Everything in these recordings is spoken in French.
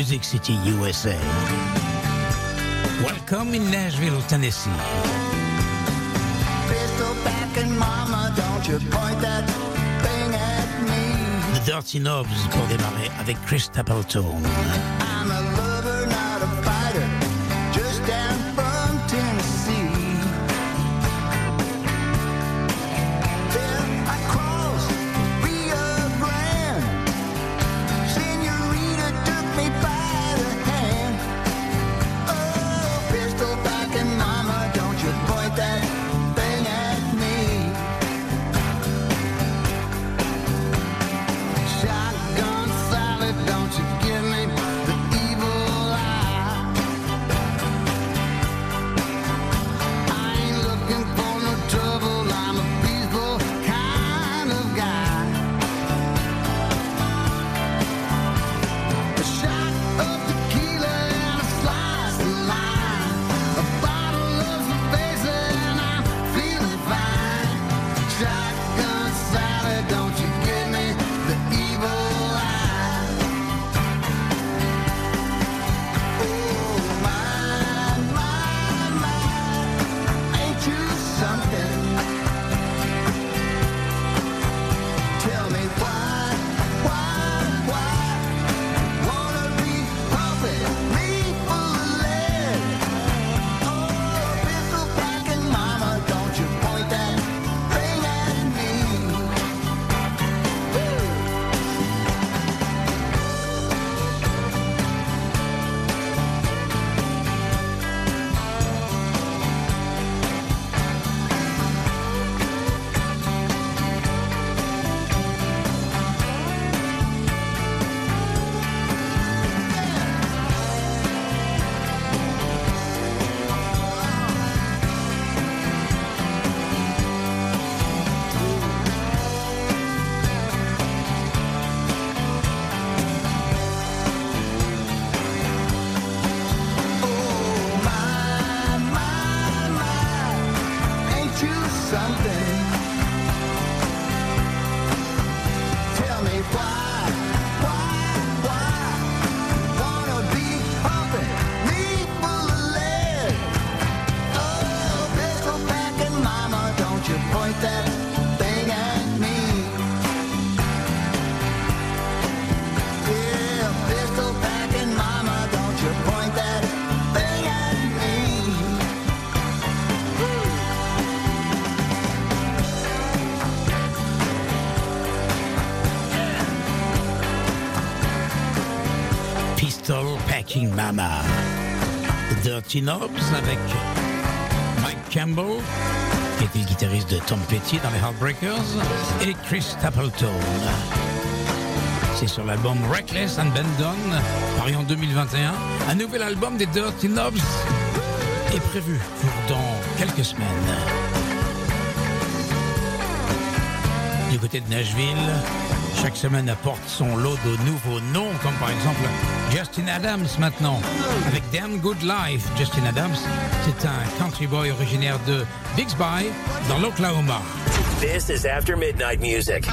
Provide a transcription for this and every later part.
Music City, USA. Welcome in Nashville, Tennessee. Mama, The Dirty Knobs pour démarrer avec Chris Stapleton. Smacking Mama. Dirty Knobs avec Mike Campbell, qui était le guitariste de Tom Petty dans les Heartbreakers, et Chris Stapleton. C'est sur l'album Reckless and Bendon, paru en 2021. Un nouvel album des Dirty Knobs est prévu pour dans quelques semaines. Du côté de Nashville, chaque semaine apporte son lot de nouveaux noms, comme par exemple Justin Adams maintenant, avec Damn Good Life. Justin Adams, c'est un country boy originaire de Bixby, dans l'Oklahoma. This is after midnight music.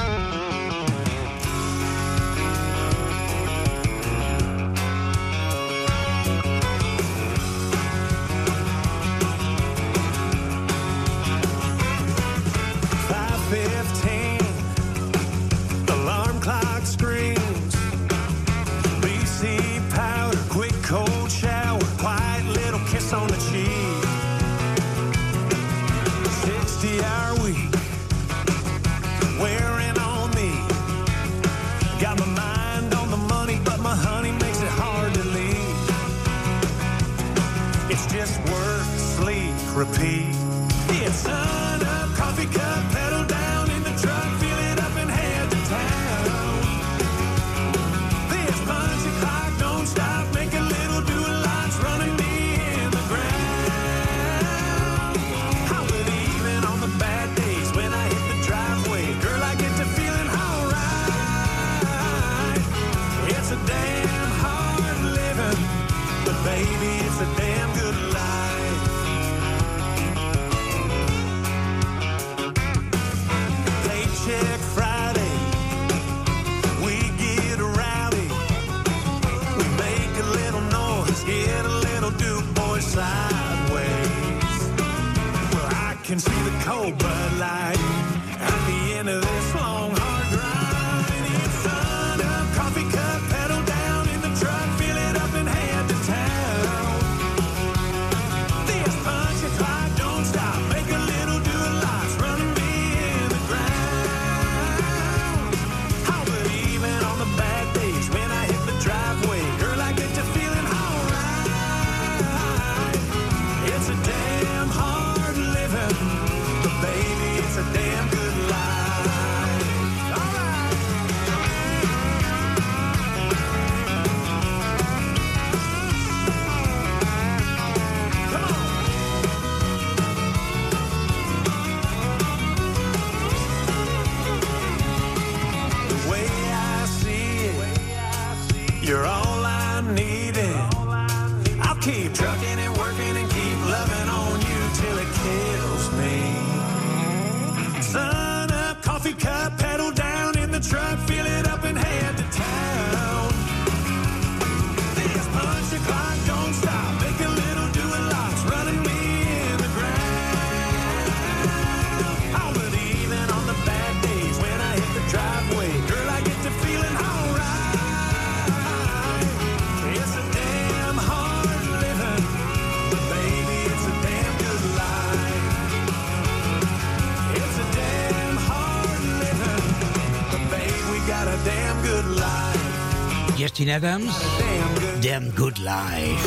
Martin Adams. Damn Good Life.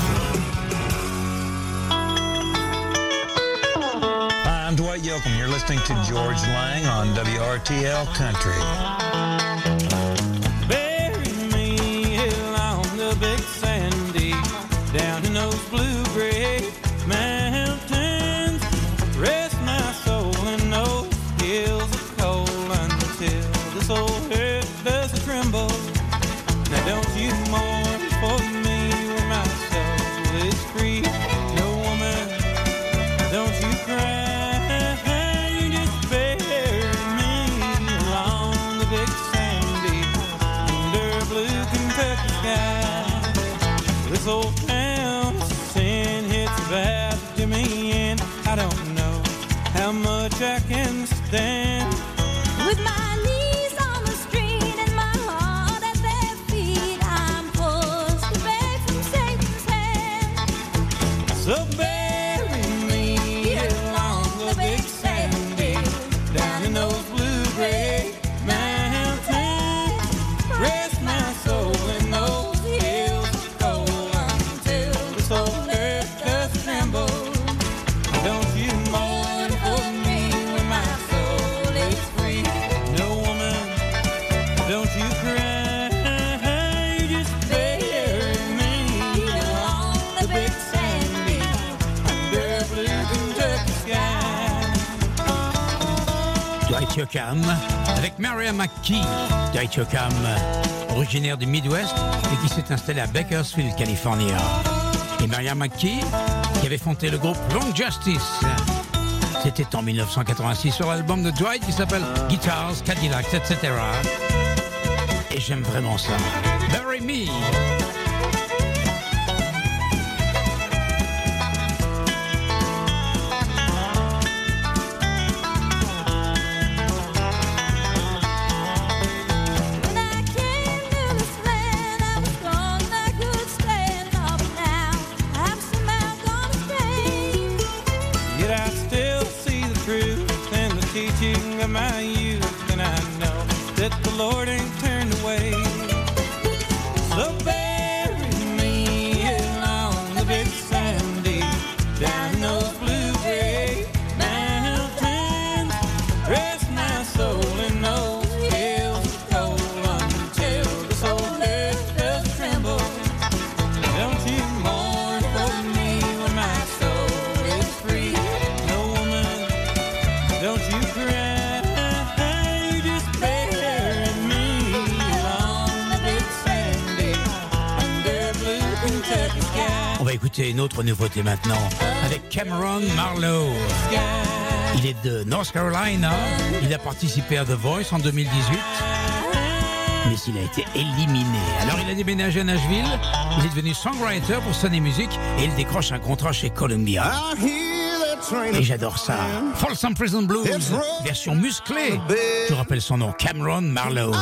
Hi, I'm Dwight Yoakam. You're listening to George Lang on WRTL Country. Bury me along the big sandy down in those blue Avec Maria McKee. Dwight originaire du Midwest et qui s'est installé à Bakersfield, Californie. Et Maria McKee, qui avait fondé le groupe Long Justice. C'était en 1986 sur l'album de Dwight qui s'appelle Guitars, Cadillacs, etc. Et j'aime vraiment ça. Bury Me maintenant avec Cameron Marlowe. Il est de North Carolina. Il a participé à The Voice en 2018. Mais il a été éliminé. Alors il a déménagé à Nashville. Il est devenu songwriter pour Sony Music et il décroche un contrat chez Columbia. Et j'adore ça. Folsom Prison Blues, version musclée. Je rappelle son nom, Cameron Marlowe.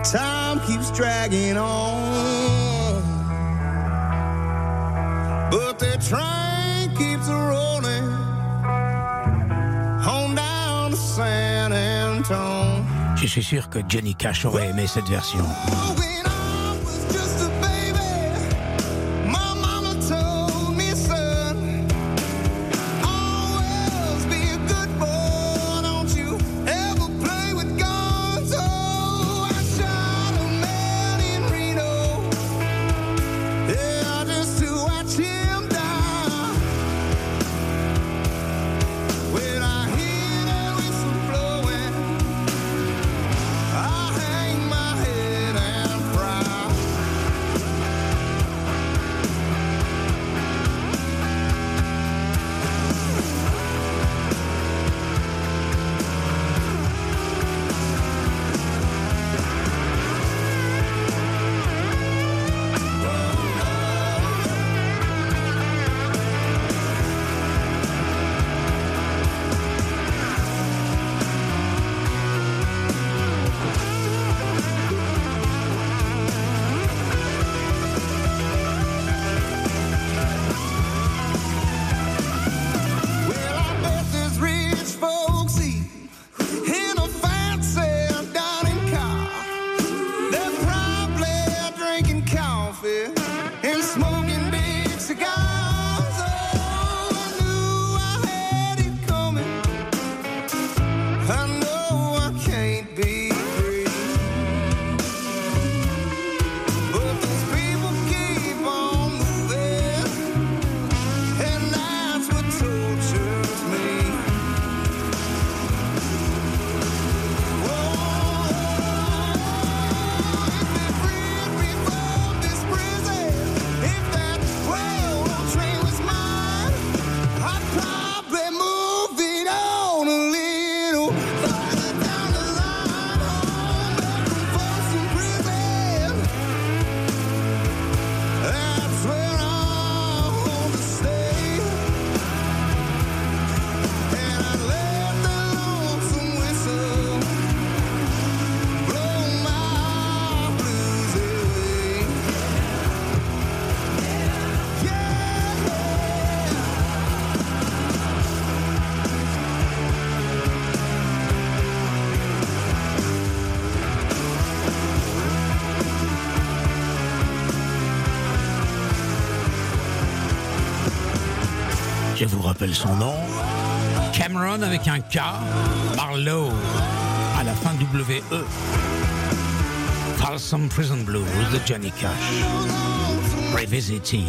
And time keeps dragging on. But the train keeps rolling on down to San Antone. Je suis sûr que Johnny Cash aurait aimé cette version. Son nom. Cameron avec un K. Marlowe à la fin W E. Folsom Prison Blues de Johnny Cash. Revisited.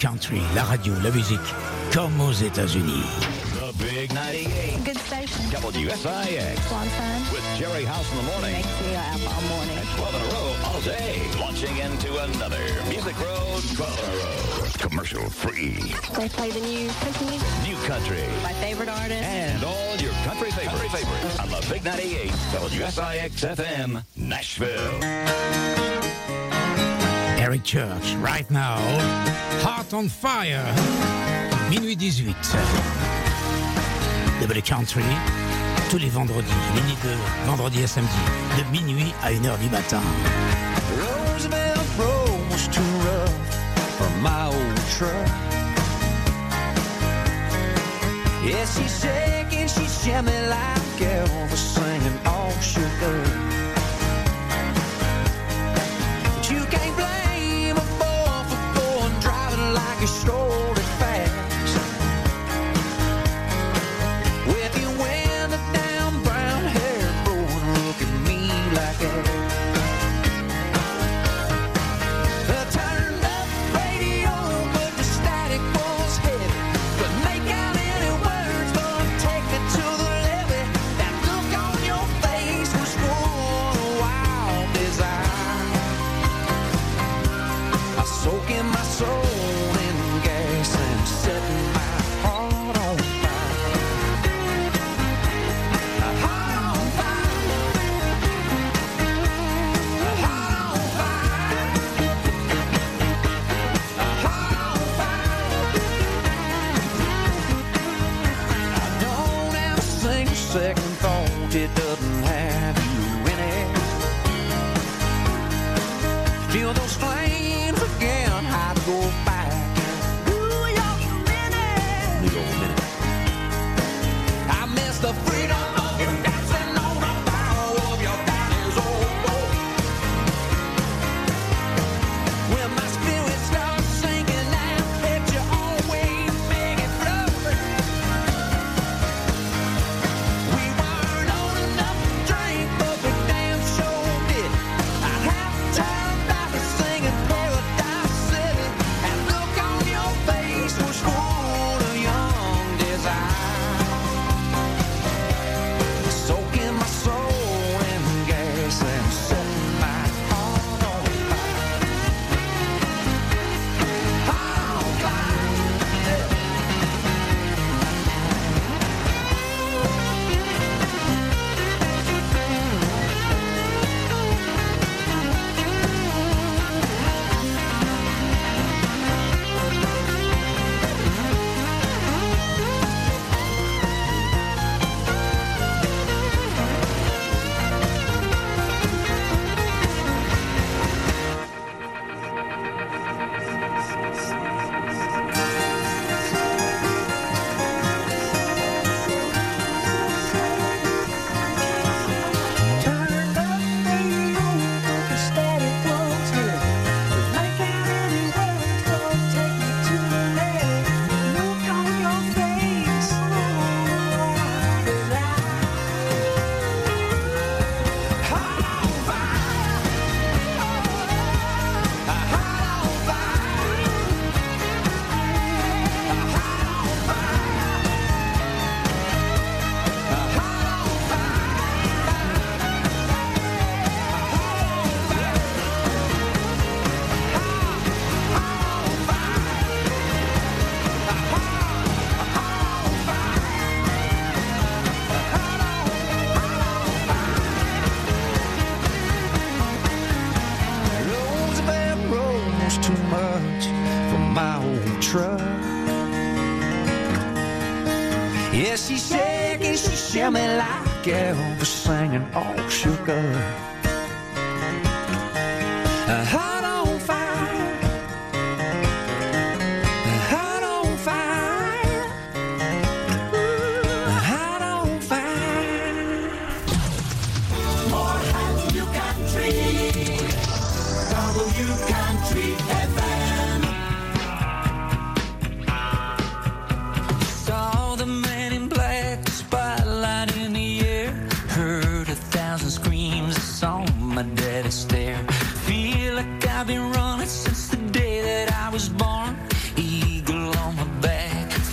Country, la radio, la musique, comme aux États-Unis. Station. WSIX. Long time. With Jerry House in the morning. Makes me up all morning. And 12 in a row all day. Launching into another Music Road 12 in a row. Commercial free. They play the new country music. New country. My favorite artist. And all your country favorites. favorites on the Big 98. WSIX FM, Nashville. Eric Church, right now. Heart on Fire. Minuit 18. W Country. Tous les vendredis, mini de vendredi à samedi, de minuit à 1h du matin. Roosevelt Road was too rough for my old truck. Yeah, she's shaking, she's jamming like Elvis singing all shook up. But you can't blame a boy for going driving like he strolled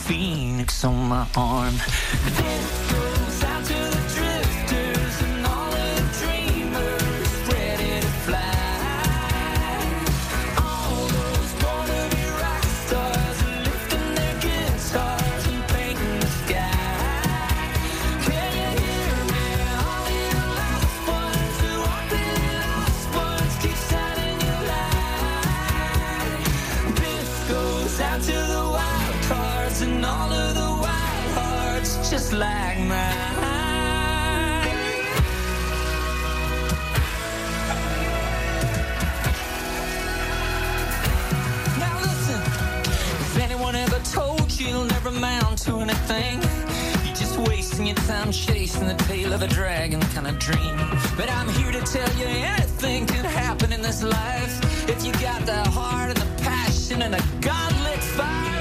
phoenix on my arm. I'm chasing the tail of a dragon kind of dream. But I'm here to tell you anything can happen in this life. If you got the heart and the passion and a godlit fire.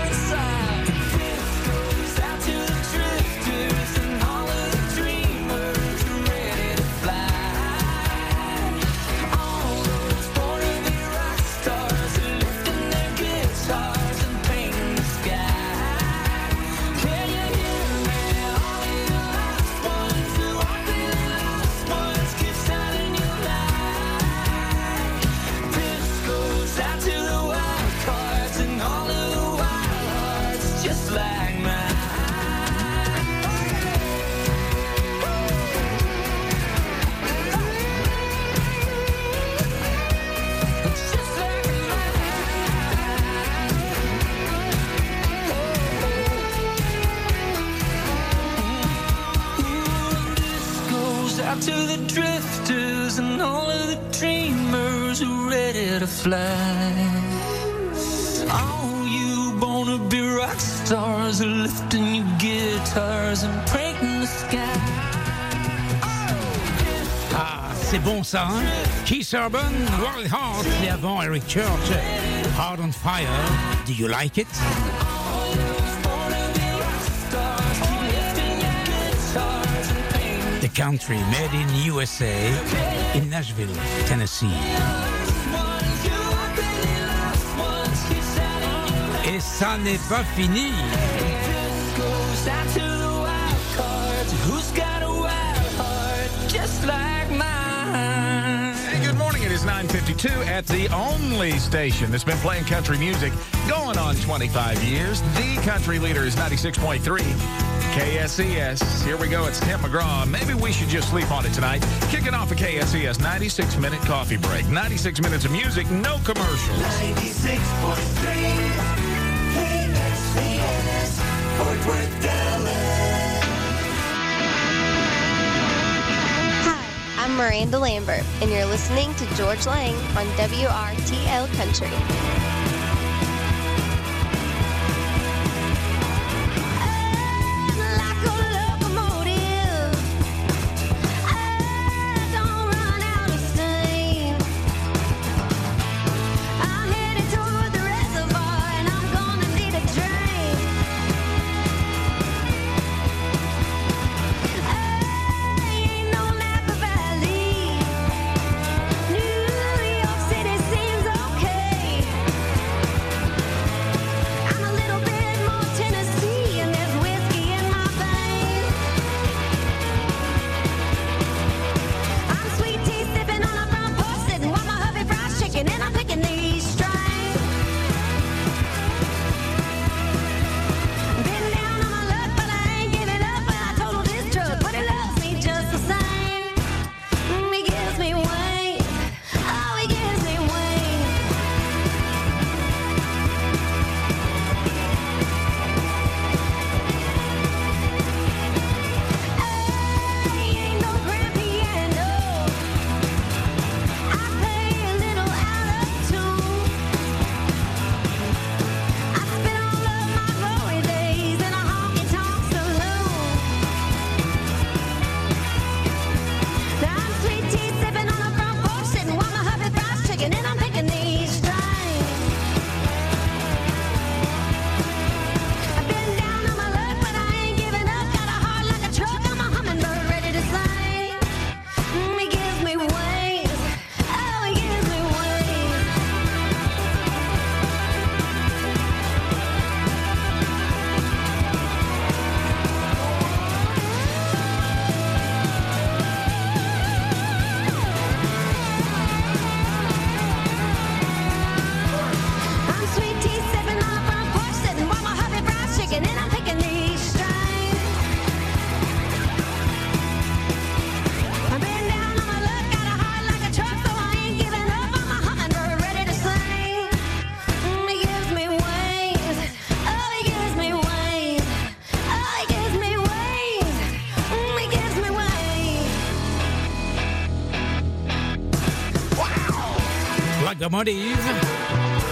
To the drifters and all of the dreamers who are ready to fly. All you wanna be rock stars are lifting your guitars and painting the sky. Ah, c'est bon ça, hein Keith Urban, Wild Heart, et avant Eric Church, Hard on Fire. Do you like it country made in USA, in Nashville, Tennessee. Et ça n'est pas fini. Good morning. It is 9:52 at the only station that's been playing country music going on 25 years. The country leader is 96.3 KSES. Here we go. It's Tim McGraw. Maybe we should just sleep on it tonight. Kicking off a KSES 96 minute coffee break. 96 minutes of music, no commercials. 96.3 KSCS, Fort Worth, Dallas. Hi, I'm Miranda Lambert, and you're listening to George Lang on WRTL Country.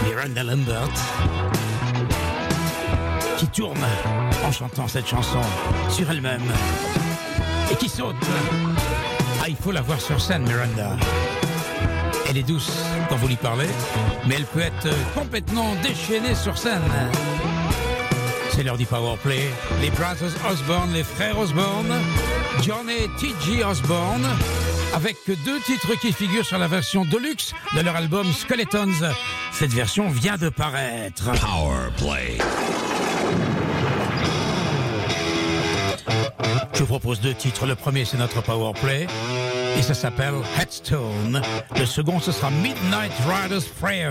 Miranda Lambert, qui tourne en chantant cette chanson sur elle-même et qui saute. Ah, il faut la voir sur scène, Miranda. Elle est douce quand vous lui parlez, mais elle peut être complètement déchaînée sur scène. C'est l'heure du power play. Les Brothers Osborne, les frères Osborne, John et T.G. Osborne, avec deux titres qui figurent sur la version deluxe de leur album Skeletons. Cette version vient de paraître. Power Play. Je vous propose deux titres. Le premier, c'est notre power play. Et ça s'appelle Headstone. Le second, ce sera Midnight Rider's Prayer.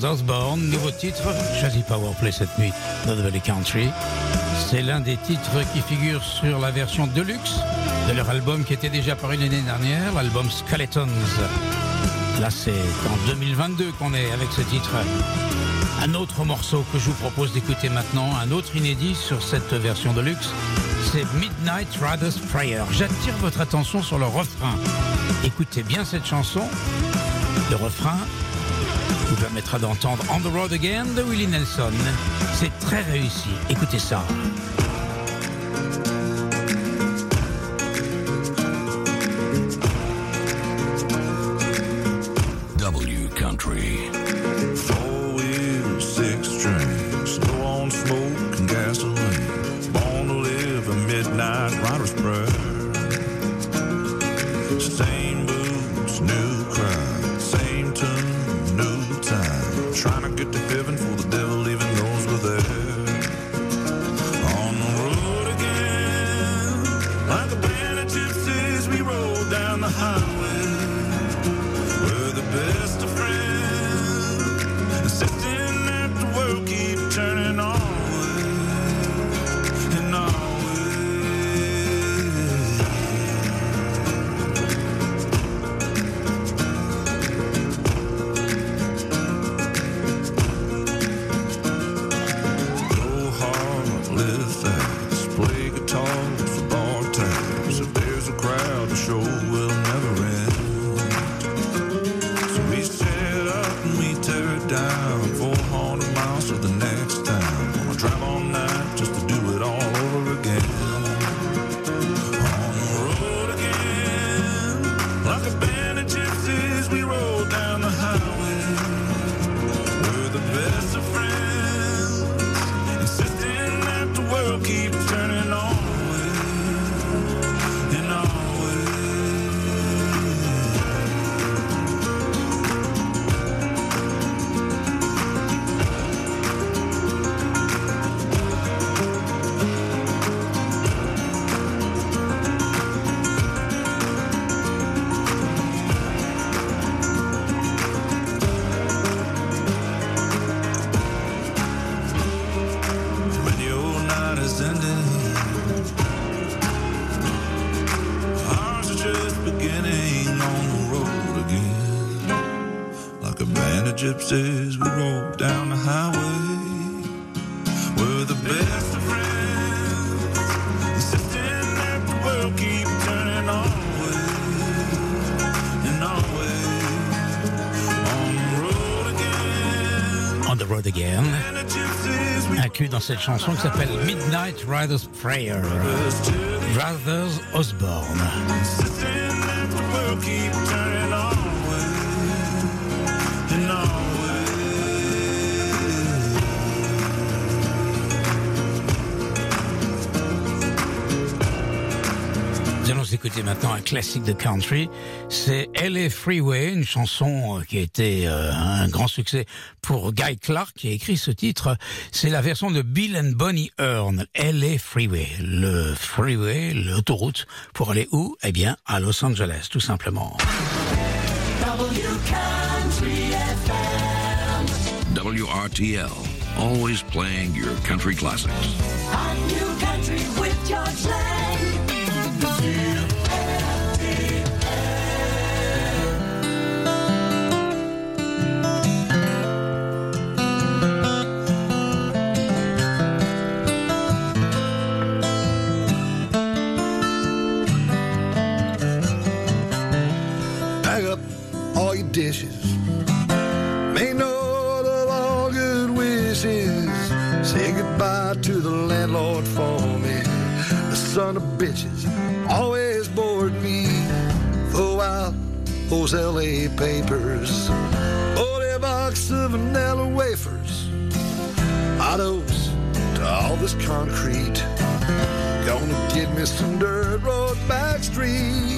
Ozzy Osbourne, nouveau titre, Powerplay cette nuit The Valley Country. C'est l'un des titres qui figure sur la version deluxe de leur album qui était déjà paru l'année dernière, l'album Skeletons. Là, c'est en 2022 qu'on est avec ce titre. Un autre morceau que je vous propose d'écouter maintenant, un autre inédit sur cette version de luxe, c'est Midnight Rider's Prayer. J'attire votre attention sur le refrain. Écoutez bien cette chanson. Le refrain vous permettra d'entendre On the Road Again de Willie Nelson. C'est très réussi. Écoutez ça. W Country. Cette chanson qui s'appelle Midnight Rider's Prayer, Brothers Osborne. Écouter maintenant un classique de country. C'est LA Freeway, une chanson euh, qui a été euh, un grand succès pour Guy Clark qui a écrit ce titre. C'est la version de Bill and Bonnie Hearn, LA Freeway. Le freeway, l'autoroute, pour aller où? Eh bien, à Los Angeles, tout simplement. WRTL, always playing your country classics. Pack dishes. Make note of all good wishes. Say goodbye to the landlord for me. The son of bitches always bored me. Throw out those LA papers. Forty box of vanilla wafers. Autos to all this concrete. Gonna get me some dirt road back streets.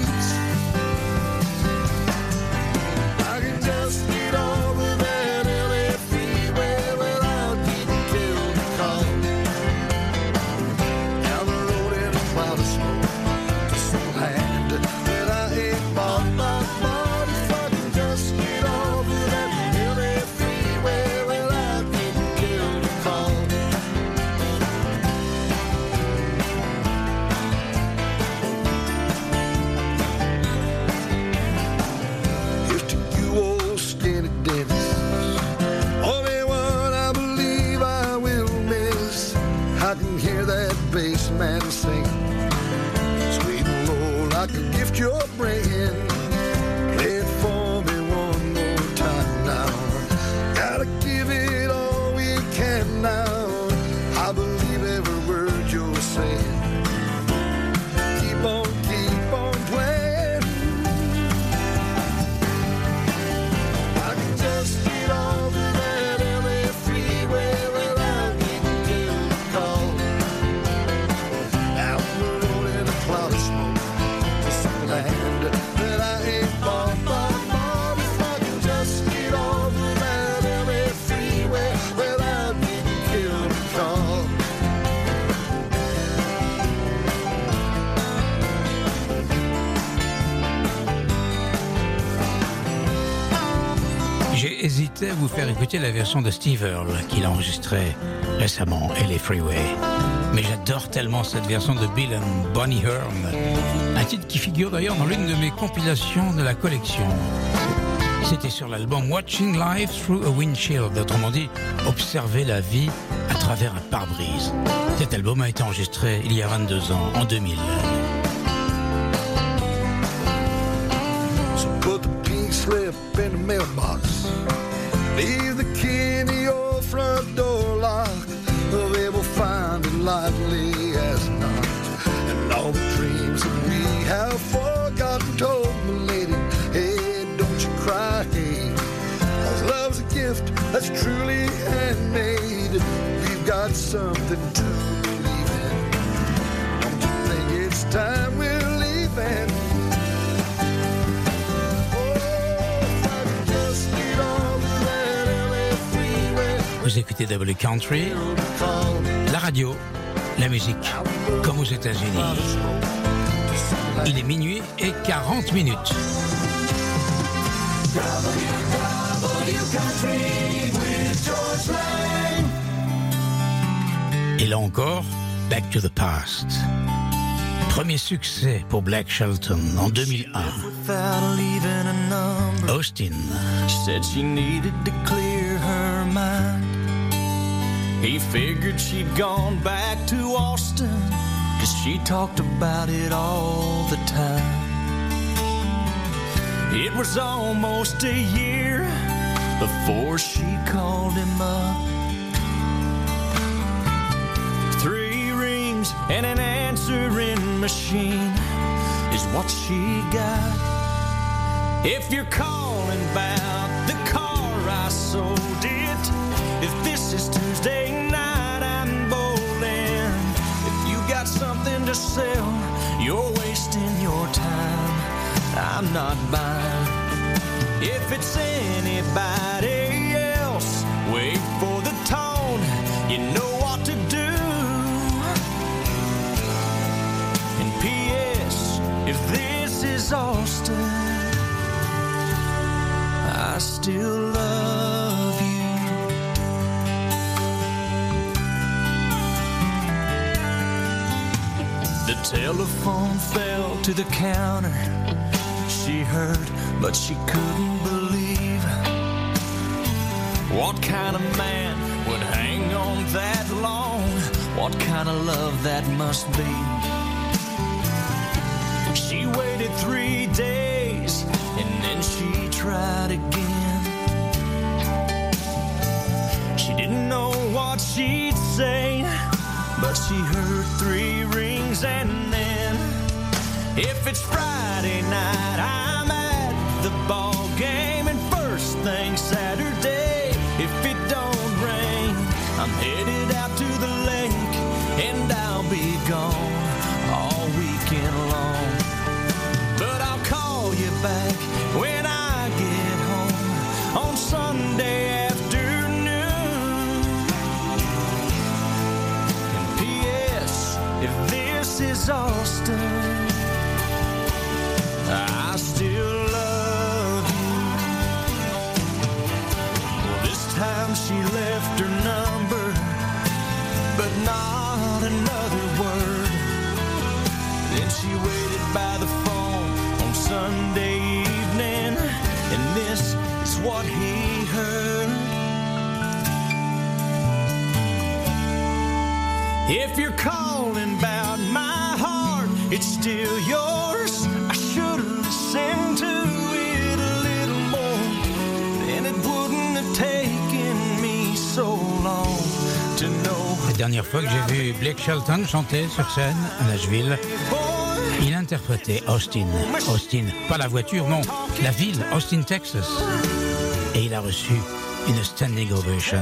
You're bringing. Hésité à vous faire écouter la version de Steve Earle qu'il a enregistrée récemment, LA Freeway. Mais j'adore tellement cette version de Bill and Bonnie Hearn. Un titre qui figure d'ailleurs dans l'une de mes compilations de la collection. C'était sur l'album Watching Life Through a Windshield, autrement dit, observer la vie à travers un pare-brise. Cet album a été enregistré il y a 22 ans, en 2000. Vous écoutez W Country, la radio, la musique, comme aux États-Unis. Il est minuit et 40 minutes. Et là encore, Back to the Past. Premier succès pour Black Shelton en 2001. Without leaving a number. Austin. Said she needed to clear her mind. He figured she'd gone back to Austin, cause she talked about it all the time. It was almost a year before she called him up. Three rings and an machine is what she got. If you're calling about the car I sold it, if this is Tuesday night I'm bowling, if you got something to sell, you're wasting your time. I'm not buying. If it's anybody else, wait for the tone. You know Austin, I still love you. The telephone fell to the counter. She heard, but she couldn't believe. What kind of man would hang on that long? What kind of love that must be? She waited three days and then she tried again. She didn't know what she'd say, but she heard three rings and then if it's Friday night, I'm dernière fois que j'ai vu Blake Shelton chanter sur scène à Nashville, il interprétait Austin. Austin, pas la voiture, non, la ville, Austin, Texas. Et il a reçu une standing ovation.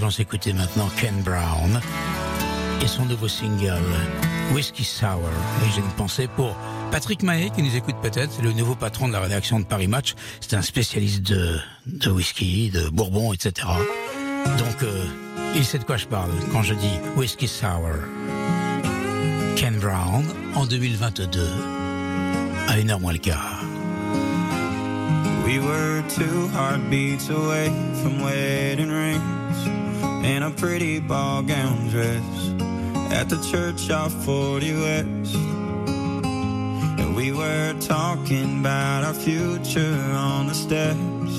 Allons écouter maintenant Ken Brown et son nouveau single Whiskey Sour. Et j'ai une pensée pour Patrick Mahé qui nous écoute peut-être, le nouveau patron de la rédaction de Paris Match. C'est un spécialiste de, whisky, de bourbon, etc. Donc euh, il sait de quoi je parle quand je dis Whiskey Sour. Ken Brown en 2022 à une heure le quart. We were two heartbeats away from wedding rings in a pretty ball gown dress at the church off 40 West. And we were talking about our future on the steps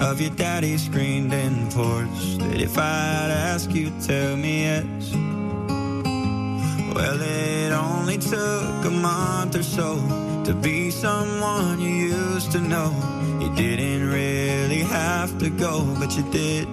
of your daddy's screened in porch. That if I'd ask you, tell me yes. Well, it only took a month or so to be someone you used to know. You didn't really have to go, but you did.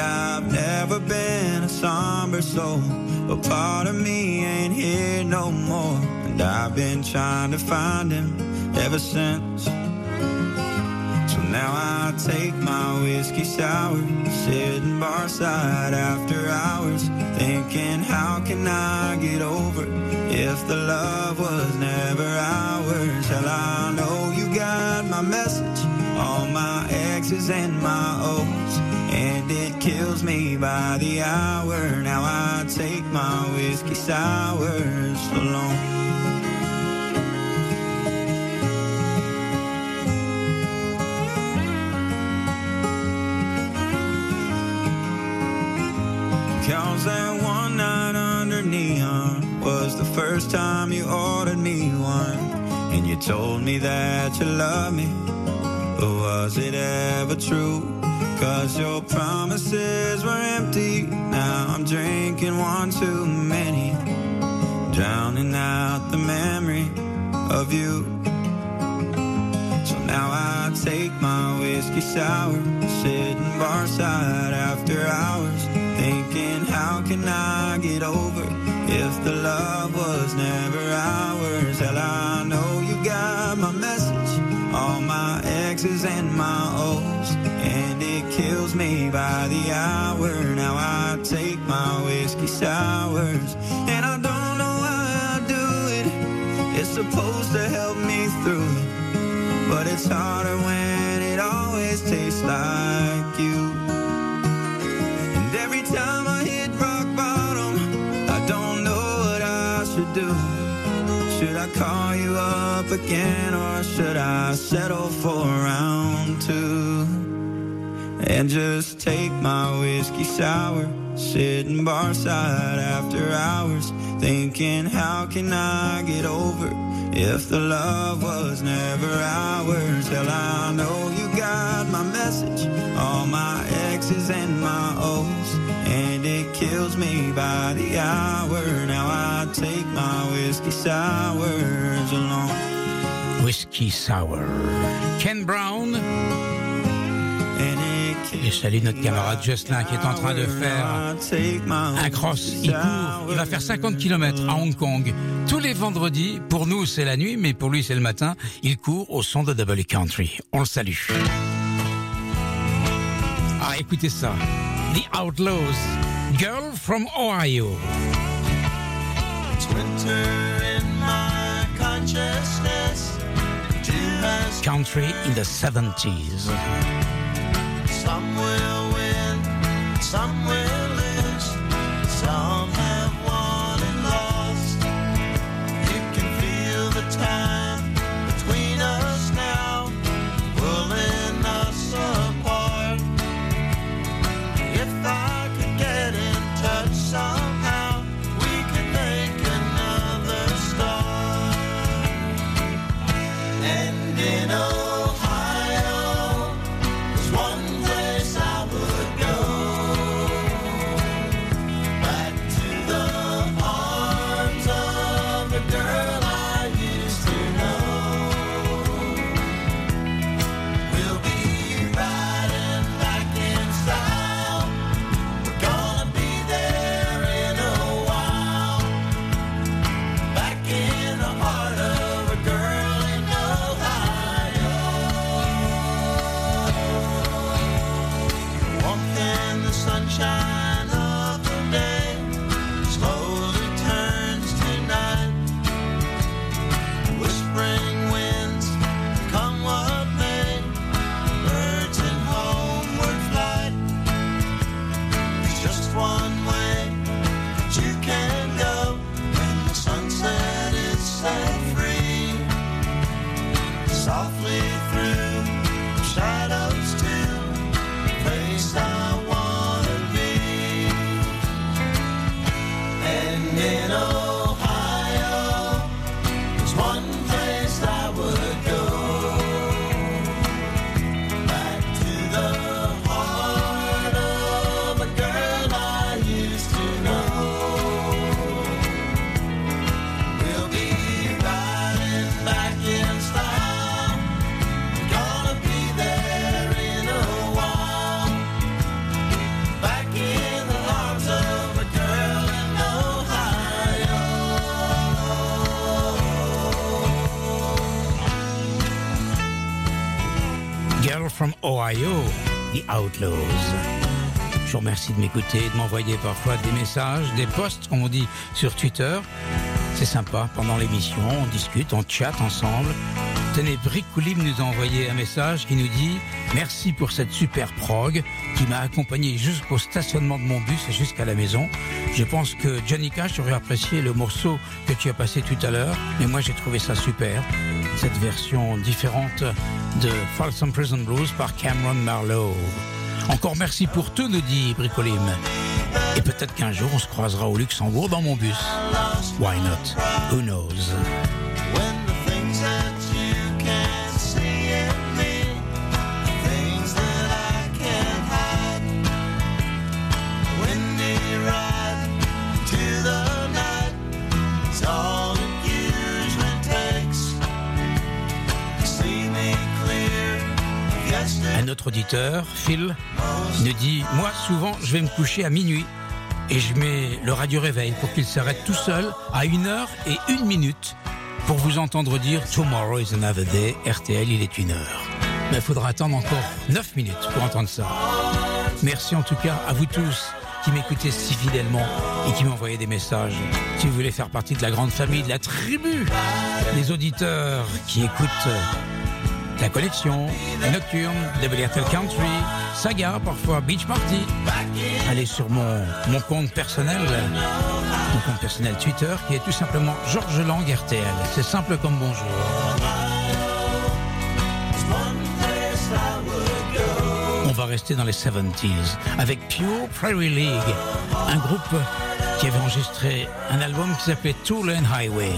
I've never been a somber soul, but part of me ain't here no more. And I've been trying to find him ever since. So now I take my whiskey sour, sitting barside after hours, thinking, how can I get over if the love was never ours? Hell, I know you got my message, all my X's and my O's, kills me by the hour. Now I take my whiskey sours alone. Cause that one night under neon was the first time you ordered me one. And you told me that you love me. But was it ever true? Cause your promises were empty. Now I'm drinking one too many. Drowning out the memory of you. So now I take my whiskey sour, sitting barside after hours, thinking how can I get over if the love was never ours? Hell, I me by the hour. Now I take my whiskey sours, and I don't know why I do it. It's supposed to help me through. But it's harder when it always tastes like you. And every time I hit rock bottom, I don't know what I should do. Should I call you up again or should I settle for round two? And just take my whiskey sour, sitting barside after hours, thinking how can I get over if the love was never ours? Hell, I know you got my message, all my X's and my O's, and it kills me by the hour. Now I take my whiskey sours along. Whiskey Sour. Ken Brown. Et je salue notre camarade Jocelyn qui est en train de faire un cross. Il court, il va faire 50 km à Hong Kong. Tous les vendredis, pour nous c'est la nuit, mais pour lui c'est le matin. Il court au son de Double Country. On le salue. Ah, écoutez ça. The Outlaws. Girl from Ohio. Country in the 70s. Some will win, some will The Outlaws. Je vous remercie de m'écouter, de m'envoyer parfois des messages, des posts, comme on dit sur Twitter. C'est sympa, pendant l'émission, on discute, on chatte ensemble. Tenez, Brick Koulim nous a envoyé un message qui nous dit Merci pour cette super prog qui m'a accompagné jusqu'au stationnement de mon bus et jusqu'à la maison. Je pense que Johnny Cash aurait apprécié le morceau que tu as passé tout à l'heure, mais moi j'ai trouvé ça super. Cette version différente de Folsom Prison Blues par Cameron Marlowe. Encore merci pour tout, nous dit Bricolim. Et peut-être qu'un jour on se croisera au Luxembourg dans mon bus. Why not? Who knows? Auditeur, Phil, nous dit Moi, souvent, je vais me coucher à minuit et je mets le radio réveil pour qu'il s'arrête tout seul à une heure et une minute pour vous entendre dire Tomorrow is another day, RTL, il est une heure. Mais il faudra attendre encore 9 minutes pour entendre ça. Merci en tout cas à vous tous qui m'écoutez si fidèlement et qui m'envoyez des messages. Si vous voulez faire partie de la grande famille, de la tribu, des auditeurs qui écoutent la collection, Nocturne, WRTL Country, Saga, parfois Beach Party. Allez sur mon, mon compte personnel, mon compte personnel Twitter, qui est tout simplement Georges Lang RTL. C'est simple comme bonjour. On va rester dans les 70s avec Pure Prairie League, un groupe qui avait enregistré un album qui s'appelait Two Lane Highway.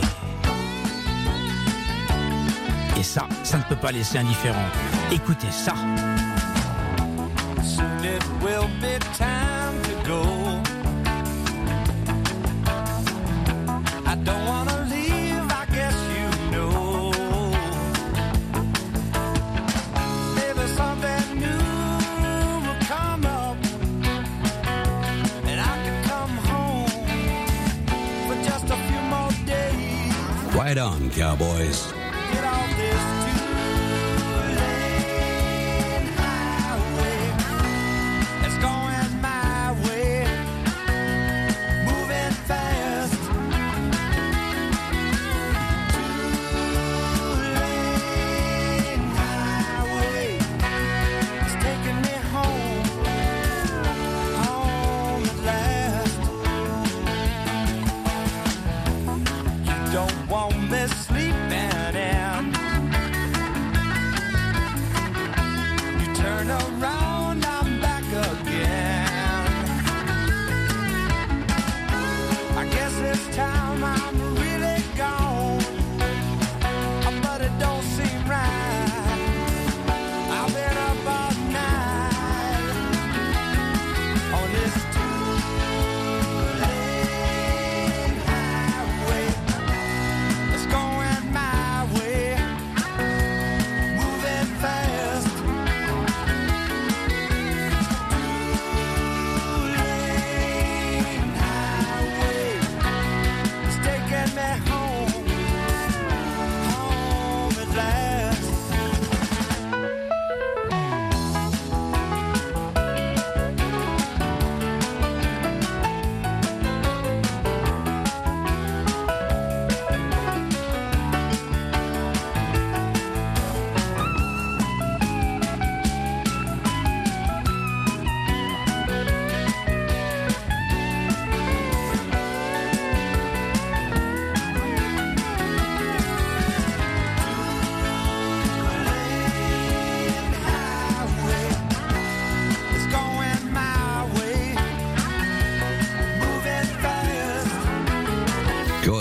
Et ça, ça ne peut pas laisser indifférent. Écoutez ça. Soon it will be time to go. I don't wanna leave, I guess you know. Maybe something new will come up, and I can come home for just a few more days. Right on, Cowboys?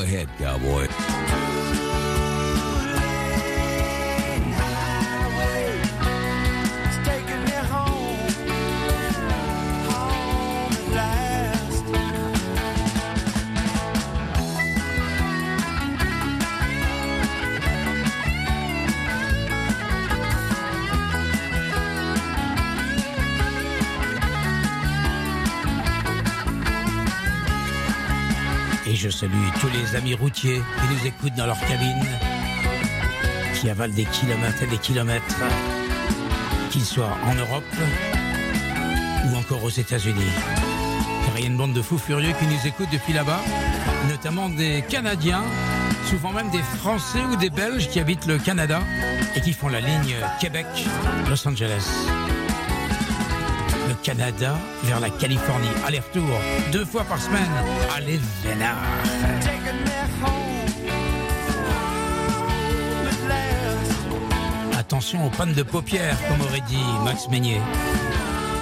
Ahead, Cowboy. Salue tous les amis routiers qui nous écoutent dans leur cabine, qui avalent des kilomètres et des kilomètres, qu'ils soient en Europe ou encore aux États-Unis. Car il y a une bande de fous furieux qui nous écoutent depuis là-bas, notamment des Canadiens, souvent même des Français ou des Belges qui habitent le Canada et qui font la ligne Québec-Los Angeles. Canada vers la Californie. Aller-retour, deux fois par semaine. Allez, vénard. Attention aux pannes de paupières, comme aurait dit Max Meignet.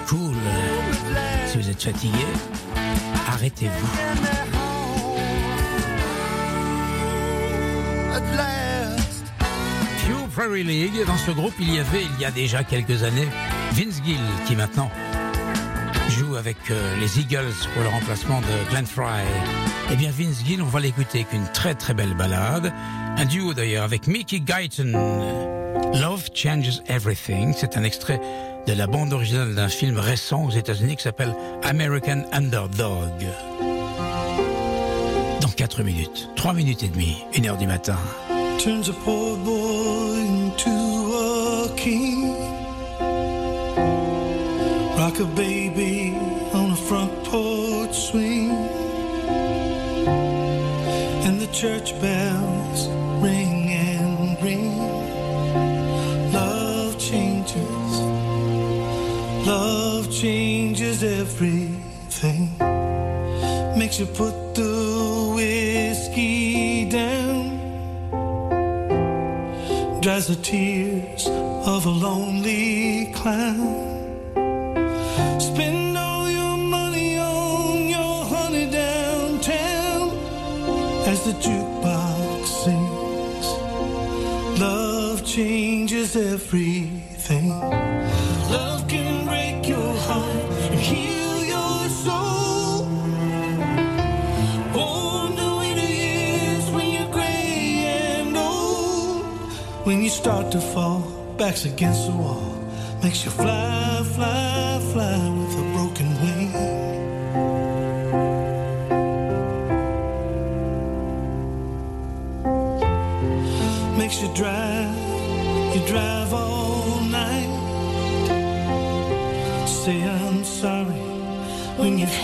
Cool. Si vous êtes fatigué, Arrêtez-vous. Prairie League. Dans ce groupe, il y avait, il y a déjà quelques années, Vince Gill, qui maintenant avec euh, les Eagles pour le remplacement de Glenn Fry. Eh bien, Vince Gill, on va l'écouter avec une très très belle balade. Un duo d'ailleurs avec Mickey Guyton. Love Changes Everything. C'est un extrait de la bande originale d'un film récent aux États-Unis qui s'appelle American Underdog. Dans 4 minutes, 3 minutes et demie, 1 heure du matin. Rock a baby church bells ring and ring. Love changes. Love changes everything. Makes you put the whiskey down dries the tears of a lonely clown. The jukebox sings. Love changes everything. Love can break your heart and heal your soul. Born to winter years when you're gray and old. When you start to fall, backs against the wall. Makes you fly, fly, fly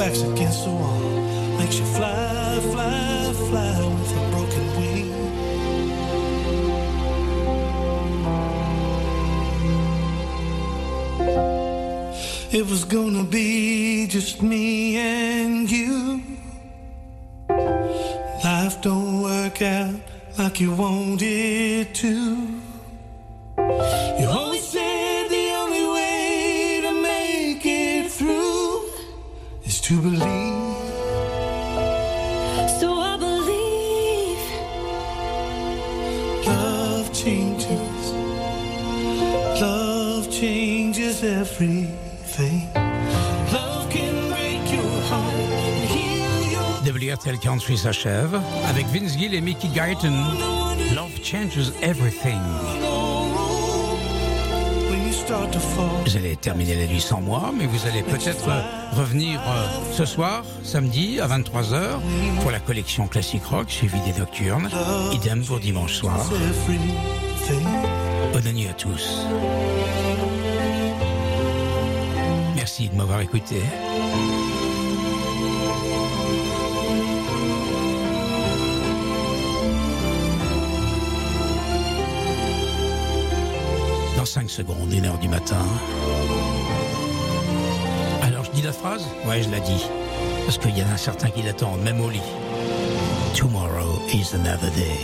backs against the wall, makes you fly, fly, fly with a broken wing. It was gonna be just me and you. Life don't work out like you wanted to. To believe. So I believe love changes. Love changes everything. Love can break your heart and heal your WRTL Country s'achève avec Vince Gill et Mickey Guyton. Love changes everything. Allez terminer la nuit sans moi, mais vous allez peut-être euh, revenir euh, ce soir, samedi, à 23h, pour la collection Classic Rock, suivie des Nocturnes. Idem pour dimanche soir. Bonne nuit à tous. Merci de m'avoir écouté. 5 secondes, 1 heure du matin. Alors je dis la phrase? Ouais, je la dis. Parce qu'il y en a certains qui l'attendent, même au lit. Tomorrow is another day.